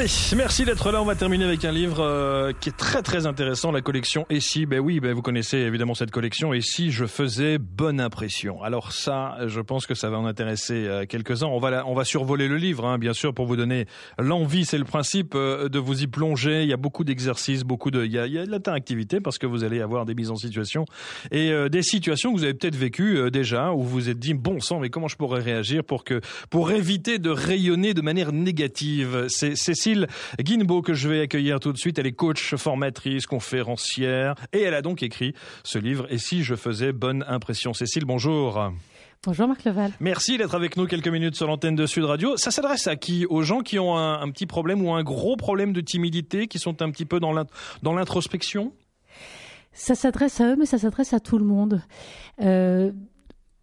Allez, merci d'être là. On va terminer avec un livre euh, qui est très très intéressant, la collection Et si? Ben oui, ben vous connaissez évidemment cette collection. Et si je faisais bonne impression? Alors ça, je pense que ça va en intéresser euh, quelques-uns. On va on va survoler le livre, hein, bien sûr, pour vous donner l'envie. C'est le principe euh, de vous y plonger. Il y a beaucoup d'exercices, beaucoup de, il y a, il y a de l'interactivité parce que vous allez avoir des mises en situation et des situations que vous avez peut-être vécues déjà où vous vous êtes dit bon sang, mais comment je pourrais réagir pour que pour éviter de rayonner de manière négative? C'est Cécile Guinbeau que je vais accueillir tout de suite. Elle est coach, formatrice, conférencière et elle a donc écrit ce livre Et si je faisais bonne impression Cécile, bonjour. Bonjour Marc Leval. Merci d'être avec nous quelques minutes sur l'antenne de Sud Radio. Ça s'adresse à qui? Aux gens qui ont un, petit problème ou un gros problème de timidité, qui sont un petit peu dans l'introspection? Ça s'adresse à eux, mais ça s'adresse à tout le monde. Euh,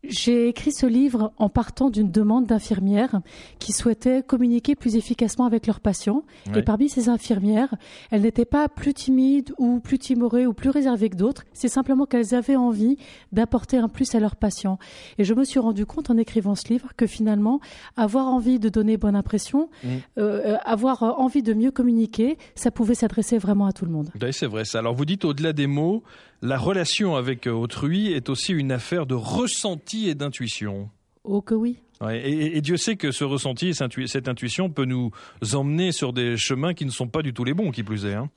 j'ai écrit ce livre en partant d'une demande d'infirmières qui souhaitaient communiquer plus efficacement avec leurs patients. Et parmi ces infirmières, elles n'étaient pas plus timides ou plus timorées ou plus réservées que d'autres. C'est simplement qu'elles avaient envie d'apporter un plus à leurs patients. Et je me suis rendu compte en écrivant ce livre que finalement, avoir envie de donner bonne impression, mmh. euh, euh, avoir envie de mieux communiquer, ça pouvait s'adresser vraiment à tout le monde. Oui, c'est vrai ça. Alors vous dites au-delà des mots, la relation avec autrui est aussi une affaire de ressenti et d'intuition. Oh que oui. et, Dieu sait que ce ressenti et cette intuition peut nous emmener sur des chemins qui ne sont pas du tout les bons, qui plus est. Hein.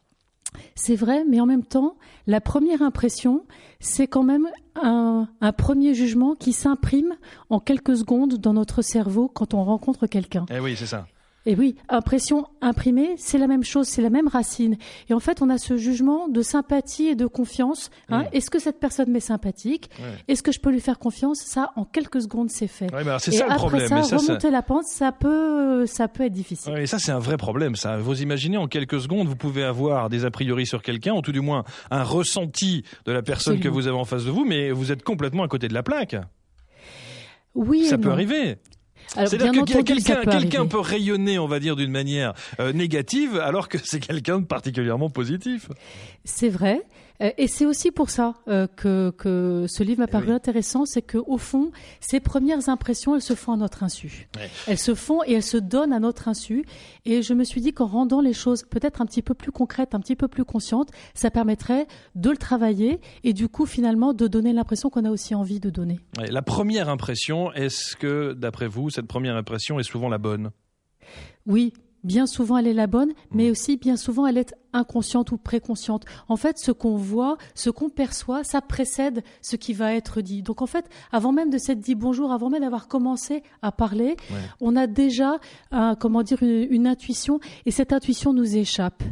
C'est vrai, mais en même temps, la première impression, c'est quand même un, un, premier jugement qui s'imprime en quelques secondes dans notre cerveau quand on rencontre quelqu'un. Eh oui, c'est ça. Et oui, impression imprimée, c'est la même chose, c'est la même racine. Et en fait, on a ce jugement de sympathie et de confiance. Hein. Est-ce que cette personne m'est sympathique? Est-ce que je peux lui faire confiance? Ça, en quelques secondes, c'est fait. c'est ça le problème. Ça, remonter la pente, ça peut, ça peut être difficile. et ça, c'est un vrai problème. Ça, vous imaginez, en quelques secondes, vous pouvez avoir des a priori sur quelqu'un, ou tout du moins un ressenti de la personne que vous avez en face de vous, mais vous êtes complètement à côté de la plaque. Oui, ça peut arriver. C'est-à-dire que quelqu'un peut, rayonner, on va dire, d'une manière euh, négative, alors que c'est quelqu'un de particulièrement positif. C'est vrai. Euh, et c'est aussi pour ça euh, que, que ce livre m'a eh paru intéressant, c'est qu'au fond, ces premières impressions, elles se font à notre insu. Elles se font et elles se donnent à notre insu. Et je me suis dit qu'en rendant les choses peut-être un petit peu plus concrètes, un petit peu plus conscientes, ça permettrait de le travailler et du coup, finalement, de donner l'impression qu'on a aussi envie de donner. La première impression, est-ce que, d'après vous, cette première impression est souvent la bonne? Oui, bien souvent elle est la bonne, mais mmh. aussi bien souvent elle est inconsciente ou préconsciente. En fait, ce qu'on voit, ce qu'on perçoit, ça précède ce qui va être dit. Donc en fait, avant même de s'être dit bonjour, avant même d'avoir commencé à parler, on a déjà, comment dire, une, intuition, et cette intuition nous échappe.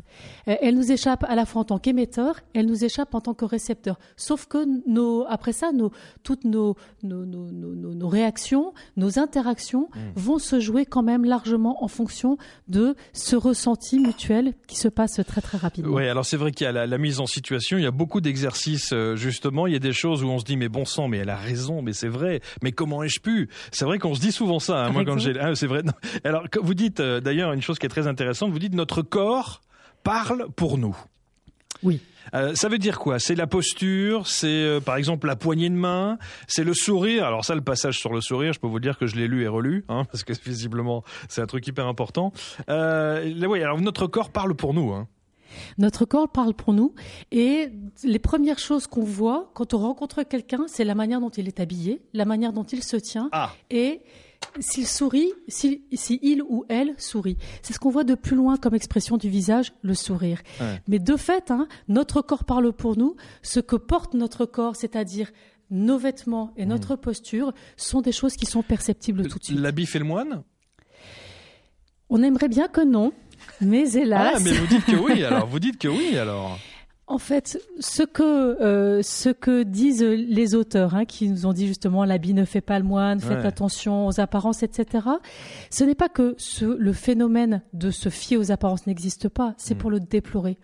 Euh, elle nous échappe à la fois en tant qu'émetteur, elle nous échappe en tant que récepteur. Sauf que nos, après ça, nos, toutes nos, nos, nos, nos, réactions, nos interactions mmh. vont se jouer quand même largement en fonction de ce ressenti mutuel qui se passe très très rapidement. Oui, alors c'est vrai qu'il y a la, mise en situation, il y a beaucoup d'exercices euh, justement, il y a des choses où on se dit mais bon sang, mais elle a raison, mais c'est vrai, mais comment ai-je pu? C'est vrai qu'on se dit souvent ça. Hein, moi quand j'ai, ah, c'est vrai. Alors vous dites euh, d'ailleurs une chose qui est très intéressante, vous dites notre corps parle pour nous. Oui. Euh, ça veut dire quoi? C'est la posture, c'est euh, par exemple la poignée de main, c'est le sourire. Alors ça, le passage sur le sourire, je peux vous dire que je l'ai lu et relu, hein, parce que visiblement c'est un truc hyper important. Euh, oui, alors notre corps parle pour nous. Hein. Notre corps parle pour nous et les premières choses qu'on voit quand on rencontre quelqu'un, c'est la manière dont il est habillé, la manière dont il se tient ah. et s'il sourit, si, il ou elle sourit. C'est ce qu'on voit de plus loin comme expression du visage, le sourire. Mais de fait, hein, notre corps parle pour nous. Ce que porte notre corps, c'est-à-dire nos vêtements et notre hmm. posture, sont des choses qui sont perceptibles tout de suite. L'habit fait le moine? On aimerait bien que non, mais hélas. Ah, mais vous dites que oui, alors vous dites que oui, alors. En fait, ce que euh, ce que disent les auteurs, hein, qui nous ont dit justement l'habit ne fait pas le moine, faites attention aux apparences, etc. Ce n'est pas que ce, le phénomène de se fier aux apparences n'existe pas, c'est mm. pour le déplorer.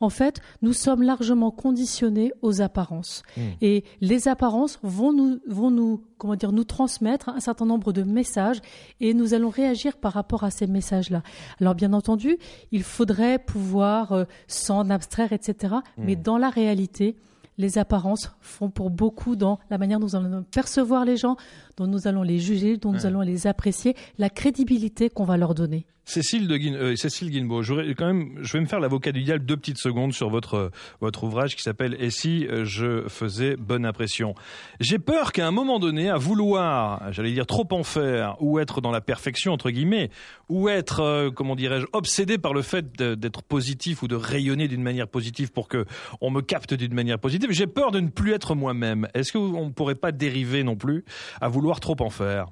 En fait, nous sommes largement conditionnés aux apparences, mm. et les apparences vont nous vont nous comment dire, nous transmettre un certain nombre de messages et nous allons réagir par rapport à ces messages-là. Alors bien entendu, il faudrait pouvoir euh, s'en abstraire, etc. Hmm. Mais dans la réalité, les apparences font pour beaucoup dans la manière dont nous allons percevoir les gens, dont nous allons les juger, dont nous allons les apprécier, la crédibilité qu'on va leur donner. Cécile de euh, Cécile Guinbeau, je quand même, je vais me faire l'avocat du diable deux petites secondes sur votre euh, votre ouvrage qui s'appelle Et si euh, je faisais bonne impression? J'ai peur qu'à un moment donné, à vouloir, j'allais dire trop en faire, ou être dans la perfection entre guillemets, ou être, comment dirais-je, obsédé par le fait d'être positif ou de rayonner d'une manière positive pour que on me capte d'une manière positive. J'ai peur de ne plus être moi-même. Est-ce qu'on ne pourrait pas dériver non plus à vouloir trop en faire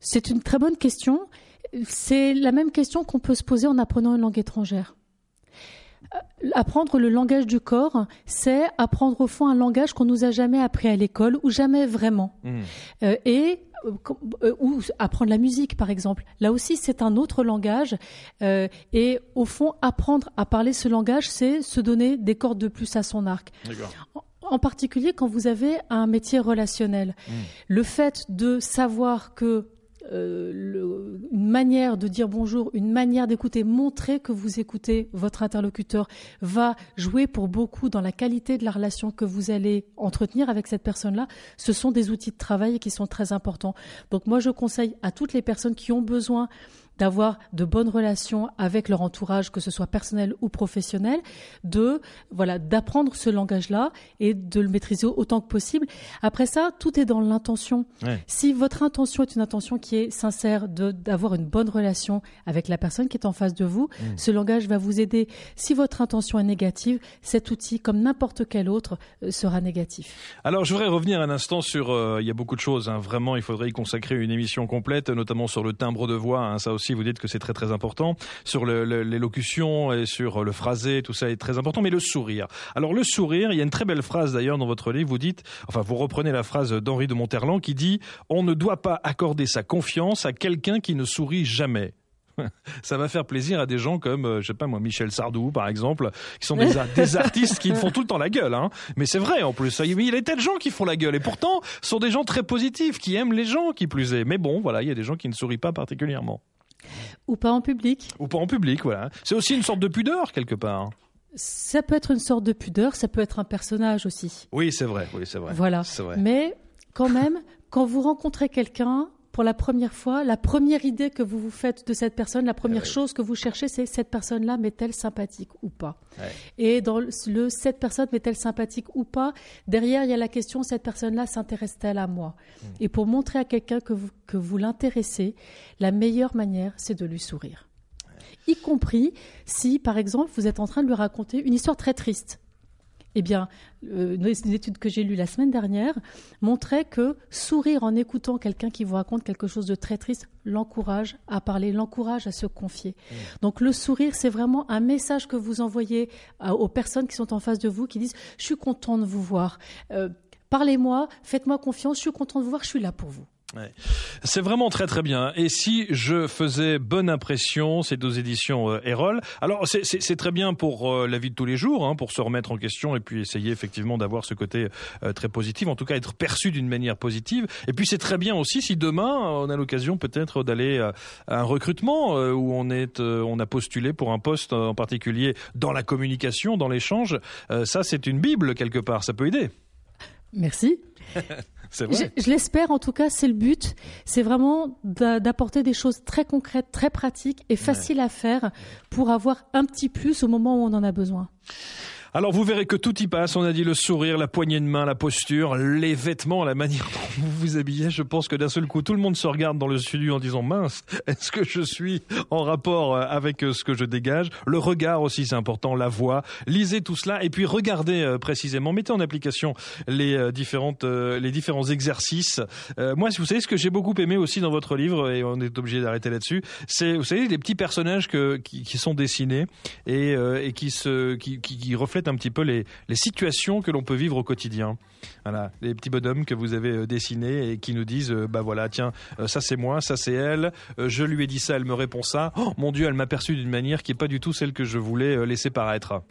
C'est une très bonne question c'est la même question qu'on peut se poser en apprenant une langue étrangère. Euh, apprendre le langage du corps, c'est apprendre au fond un langage qu'on nous a jamais appris à l'école ou jamais vraiment. Hmm. Euh, et euh, ou apprendre la musique par exemple. Là aussi, c'est un autre langage. et au fond, apprendre à parler ce langage, c'est se donner des cordes de plus à son arc. En, particulier quand vous avez un métier relationnel. Hmm. Le fait de savoir que euh, une manière de dire bonjour, une manière d'écouter, montrer que vous écoutez votre interlocuteur va jouer pour beaucoup dans la qualité de la relation que vous allez entretenir avec cette personne-là. Ce sont des outils de travail qui sont très importants. Donc moi, je conseille à toutes les personnes qui ont besoin d'avoir de bonnes relations avec leur entourage, que ce soit personnel ou professionnel, de voilà d'apprendre ce langage-là et de le maîtriser autant que possible. Après ça, tout est dans l'intention. Si votre intention est une intention qui est sincère, de d'avoir une bonne relation avec la personne qui est en face de vous, mm. ce langage va vous aider. Si votre intention est négative, cet outil, comme n'importe quel autre, euh, sera négatif. Alors, je voudrais revenir un instant sur. Euh, il y a beaucoup de choses. Hein. Vraiment, il faudrait y consacrer une émission complète, notamment sur le timbre de voix. Hein. Ça aussi vous dites que c'est très très important. Sur l'élocution et sur le phrasé, tout ça est très important. Mais le sourire. Alors le sourire, il y a une très belle phrase d'ailleurs dans votre livre. Vous dites, enfin vous reprenez la phrase d'Henri de Monterland qui dit on ne doit pas accorder sa confiance à quelqu'un qui ne sourit jamais ça va faire plaisir à des gens comme, euh, je sais pas moi, Michel Sardou par exemple, qui sont des, artistes qui font tout le temps la gueule. Hein. Mais c'est vrai en plus. Il y a des tas de gens qui font la gueule et pourtant sont des gens très positifs, qui aiment les gens qui plus est. Mais bon, voilà, il y a des gens qui ne sourient pas particulièrement. Ou pas en public. Ou pas en public, voilà. C'est aussi une sorte de pudeur quelque part. Ça peut être une sorte de pudeur, ça peut être un personnage aussi. Oui, c'est vrai, oui, c'est vrai. Voilà. Vrai. Mais quand même, quand vous rencontrez quelqu'un, pour la première fois, la première idée que vous vous faites de cette personne, la première eh chose que vous cherchez, c'est cette personne-là m'est-elle sympathique ou pas? Et dans le cette personne m'est-elle sympathique ou pas, derrière il y a la question cette personne-là s'intéresse-t-elle à moi? Hmm. Et pour montrer à quelqu'un que vous, que vous l'intéressez, la meilleure manière, c'est de lui sourire. Y compris si, par exemple, vous êtes en train de lui raconter une histoire très triste eh bien, euh, une étude que j'ai lue la semaine dernière montrait que sourire en écoutant quelqu'un qui vous raconte quelque chose de très triste l'encourage à parler, l'encourage à se confier. Mmh. Donc le sourire, c'est vraiment un message que vous envoyez aux personnes qui sont en face de vous, qui disent « je suis content de vous voir euh, Parlez-moi, faites-moi confiance, je suis content de vous voir, je suis là pour vous ». C'est vraiment très très bien. Et si je faisais bonne impression, c'est aux éditions euh. Alors c'est très bien pour euh, la vie de tous les jours, hein, pour se remettre en question et puis essayer effectivement d'avoir ce côté euh, très positif, en tout cas être perçu d'une manière positive. Et puis c'est très bien aussi si demain on a l'occasion peut-être d'aller à un recrutement où on est, on a postulé pour un poste en particulier dans la communication, dans l'échange. ça c'est une bible quelque part, ça peut aider. Merci. Je, l'espère, en tout cas, c'est le but. C'est vraiment d'apporter des choses très concrètes, très pratiques et faciles à faire pour avoir un petit plus au moment où on en a besoin. Alors vous verrez que tout y passe. On a dit le sourire, la poignée de main, la posture, les vêtements, la manière dont vous vous habillez. Je pense que d'un seul coup, tout le monde se regarde dans le studio en disant mince, est-ce que je suis en rapport euh, avec euh, ce que je dégage? Le regard aussi, c'est important, la voix. Lisez tout cela et puis regardez euh, précisément. Mettez en application les différentes, les différents exercices. moi, vous savez ce que j'ai beaucoup aimé aussi dans votre livre et on est obligé d'arrêter là-dessus, c'est vous savez les petits personnages que, qui, sont dessinés et, et qui se qui, qui reflètent un petit peu les, situations que l'on peut vivre au quotidien. Voilà, les petits bonhommes que vous avez euh, dessinés et qui nous disent, euh, bah voilà, tiens, euh, ça c'est moi, ça c'est elle, je lui ai dit ça, elle me répond ça. Oh, mon Dieu, elle m'a perçu d'une manière qui n'est pas du tout celle que je voulais laisser paraître.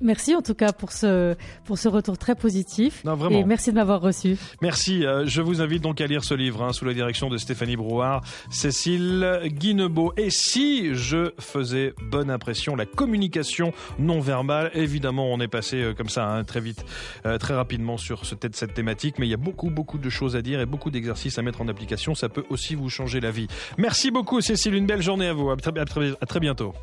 Merci en tout cas pour ce, pour ce retour très positif. Non, vraiment. Et merci de m'avoir reçu. Merci. Euh, je vous invite donc à lire ce livre hein, sous la direction de Stéphanie Brouard, Cécile Guinebeau. Et si je faisais bonne impression, la communication non verbale, évidemment, on est passé euh, comme ça hein, très vite, euh, très rapidement sur ce, cette thématique, mais il y a beaucoup, beaucoup de choses à dire et beaucoup d'exercices à mettre en application. Ça peut aussi vous changer la vie. Merci beaucoup, Cécile. Une belle journée à vous. À très, à très, à très bientôt.